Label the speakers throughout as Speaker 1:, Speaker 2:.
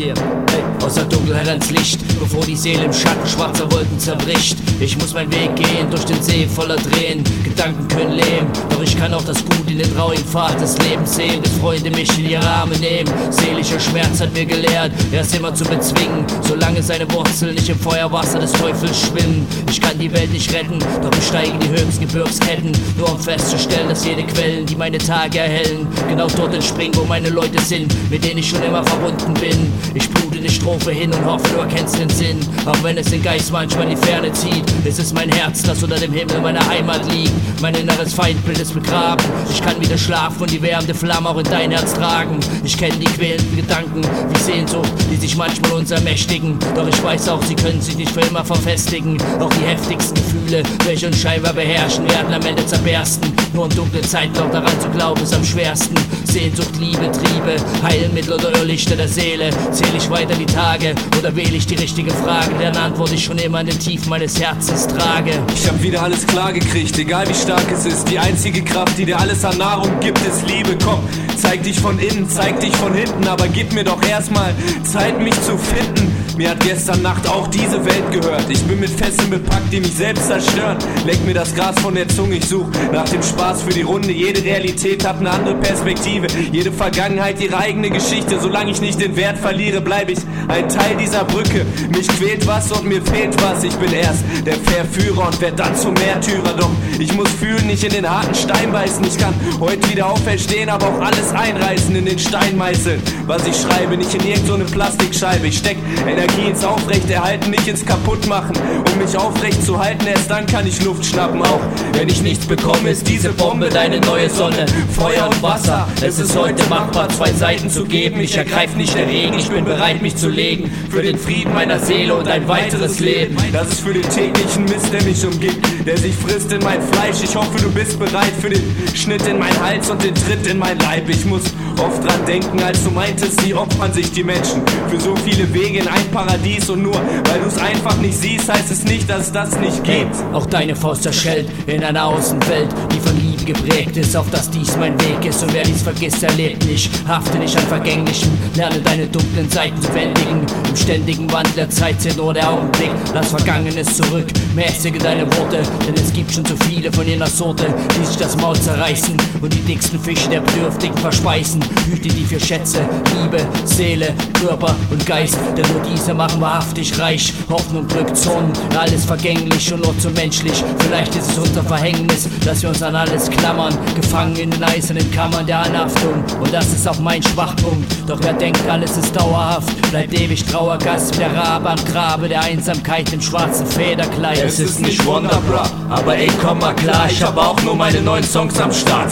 Speaker 1: Yeah. Aus der Dunkelheit ans Licht, bevor die Seele im Schatten schwarzer Wolken zerbricht. Ich muss meinen Weg gehen durch den See voller Tränen. Gedanken können leben, doch ich kann auch das Gut in den traurigen Pfad des Lebens sehen. Bis Freunde mich in ihre Arme nehmen. Seelischer Schmerz hat mir gelehrt, er ist immer zu bezwingen, solange seine Wurzeln nicht im Feuerwasser des Teufels schwimmen. Ich kann die Welt nicht retten, doch besteige die höchsten Gebirgsketten, nur um festzustellen, dass jede Quellen, die meine Tage erhellen, genau dort entspringen, wo meine Leute sind, mit denen ich schon immer verbunden bin. Ich blute die Strophe hin und hoffe, du erkennst den Sinn. Auch wenn es den Geist manchmal in die Ferne zieht, ist es mein Herz, das unter dem Himmel meiner Heimat liegt. Mein inneres Feindbild ist begraben. Ich kann wieder schlafen und die wärmende Flamme auch in dein Herz tragen. Ich kenne die quälenden Gedanken, wie Sehnsucht, die sich manchmal uns ermächtigen. Doch ich weiß auch, sie können sich nicht für immer verfestigen. Auch die heftigsten Gefühle, welche uns scheinbar beherrschen, werden am Ende zerbersten. Nur in dunklen Zeiten auch daran zu glauben, ist am schwersten. Sehnsucht, Liebe, Triebe, Heilmittel oder Irrlichter der Seele. Zähle ich weiter die Tage oder wähle ich die richtige Frage, deren Antwort ich schon immer in den Tiefen meines Herzens trage.
Speaker 2: Ich hab wieder alles klar gekriegt, egal wie stark es ist. Die einzige Kraft, die dir alles an Nahrung gibt, ist Liebe. Komm, zeig dich von innen, zeig dich von hinten, aber gib mir doch erstmal Zeit, mich zu finden. Mir hat gestern Nacht auch diese Welt gehört. Ich bin mit Fesseln bepackt, die mich selbst zerstören. Leck mir das Gras von der Zunge, ich such nach dem Spaß für die Runde. Jede Realität hat eine andere Perspektive. Jede Vergangenheit ihre eigene Geschichte. Solange ich nicht den Wert verliere, bleibe ich ein Teil dieser Brücke. Mich quält was und mir fehlt was. Ich bin erst der Verführer und werd dann zum Märtyrer. Doch ich muss fühlen, nicht in den harten Stein beißen. Ich kann heute wieder auferstehen, aber auch alles einreißen, in den Stein meißeln. Was ich schreibe, nicht in irgendeine Plastikscheibe. Ich steck Energie ins Aufrechterhalten, nicht ins Kaputtmachen. Um mich aufrecht zu halten, erst dann kann ich Luft schnappen. Auch wenn ich nichts bekomme, ist diese Bombe deine neue Sonne. Feuer und Wasser, es ist heute machbar, zwei Seiten zu geben. Ich ergreif nicht der Regen, ich bin bereit, mich zu legen. Für den Frieden meiner Seele und ein weiteres Leben. Das ist für den täglichen Mist, der mich umgibt, der sich frisst in mein Fleisch. Ich hoffe, du bist bereit für den Schnitt in mein Hals und den Tritt in mein Leib. Ich muss oft dran denken, als du meintest, wie opfern sich die Menschen für so viele Wege in ein Paradies und nur weil du es einfach nicht siehst, heißt es nicht, dass das nicht geht.
Speaker 1: Auch deine Faust zerschellt in einer Außenwelt, die von Liebe geprägt ist, auf dass dies mein Weg ist. Und wer dies vergisst, erlebt nicht. Hafte nicht an Vergänglichen, lerne deine dunklen Seiten zu bändigen. Im ständigen Wandel der Zeit zählt nur der Augenblick. Lass Vergangenes zurück, mäßige deine Worte, denn es gibt schon zu viele von jener Sorte, die sich das Maul zerreißen und die dicksten Fische der Bedürftigen verspeisen. Hüte die vier Schätze, Liebe, Seele, Körper und Geist, denn nur diese machen wahrhaftig reich. Hoffnung, Glück, Zorn, alles vergänglich und nur zu menschlich. Vielleicht ist es unser Verhängnis, dass wir uns an alles klammern, gefangen in den eisernen Kammern der Anhaftung. Und das ist auch mein Schwachpunkt. Doch wer denkt, alles ist dauerhaft, bleibt ewig Trauergast der Rabe am Grabe der Einsamkeit im schwarzen Federkleid.
Speaker 2: Es ist nicht Wonderbra, aber ey, komm mal klar, ich hab auch nur meine neuen Songs am Start.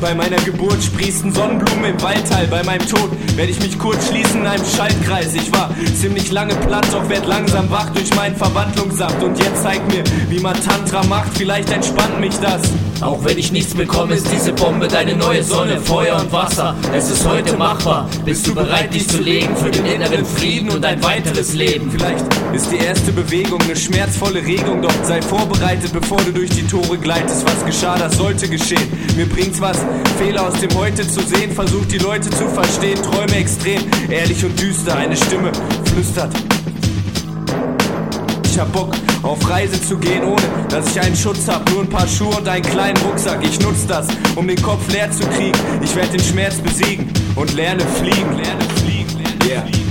Speaker 2: Bei meiner Geburt sprießen Sonnenblumen im Waldteil, bei meinem Tod werde ich mich kurz schließen in einem Schaltkreis. Ich war ziemlich lange platt, doch werd langsam wach durch meinen Verwandlungssaft. Und jetzt zeig mir, wie man Tantra macht, vielleicht entspannt mich das.
Speaker 1: Auch wenn ich nichts bekomme, ist diese Bombe deine neue Sonne, Feuer und Wasser. Es ist heute machbar. Bist du bereit, dich zu legen für den inneren Frieden und ein weiteres Leben?
Speaker 2: Vielleicht ist die erste Bewegung eine schmerzvolle Regung, doch sei vorbereitet, bevor du durch die Tore gleitest. Was geschah, das sollte geschehen. Mir bringt's was, Fehler aus dem Heute zu sehen, versucht die Leute zu verstehen, Träume extrem, ehrlich und düster. Eine Stimme flüstert. Ich hab Bock auf Reise zu gehen, ohne dass ich einen Schutz hab. Nur ein paar Schuhe und einen kleinen Rucksack. Ich nutz das, um den Kopf leer zu kriegen. Ich werd den Schmerz besiegen und lerne fliegen. Lerne fliegen. Lerne yeah. fliegen.